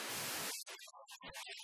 you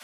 you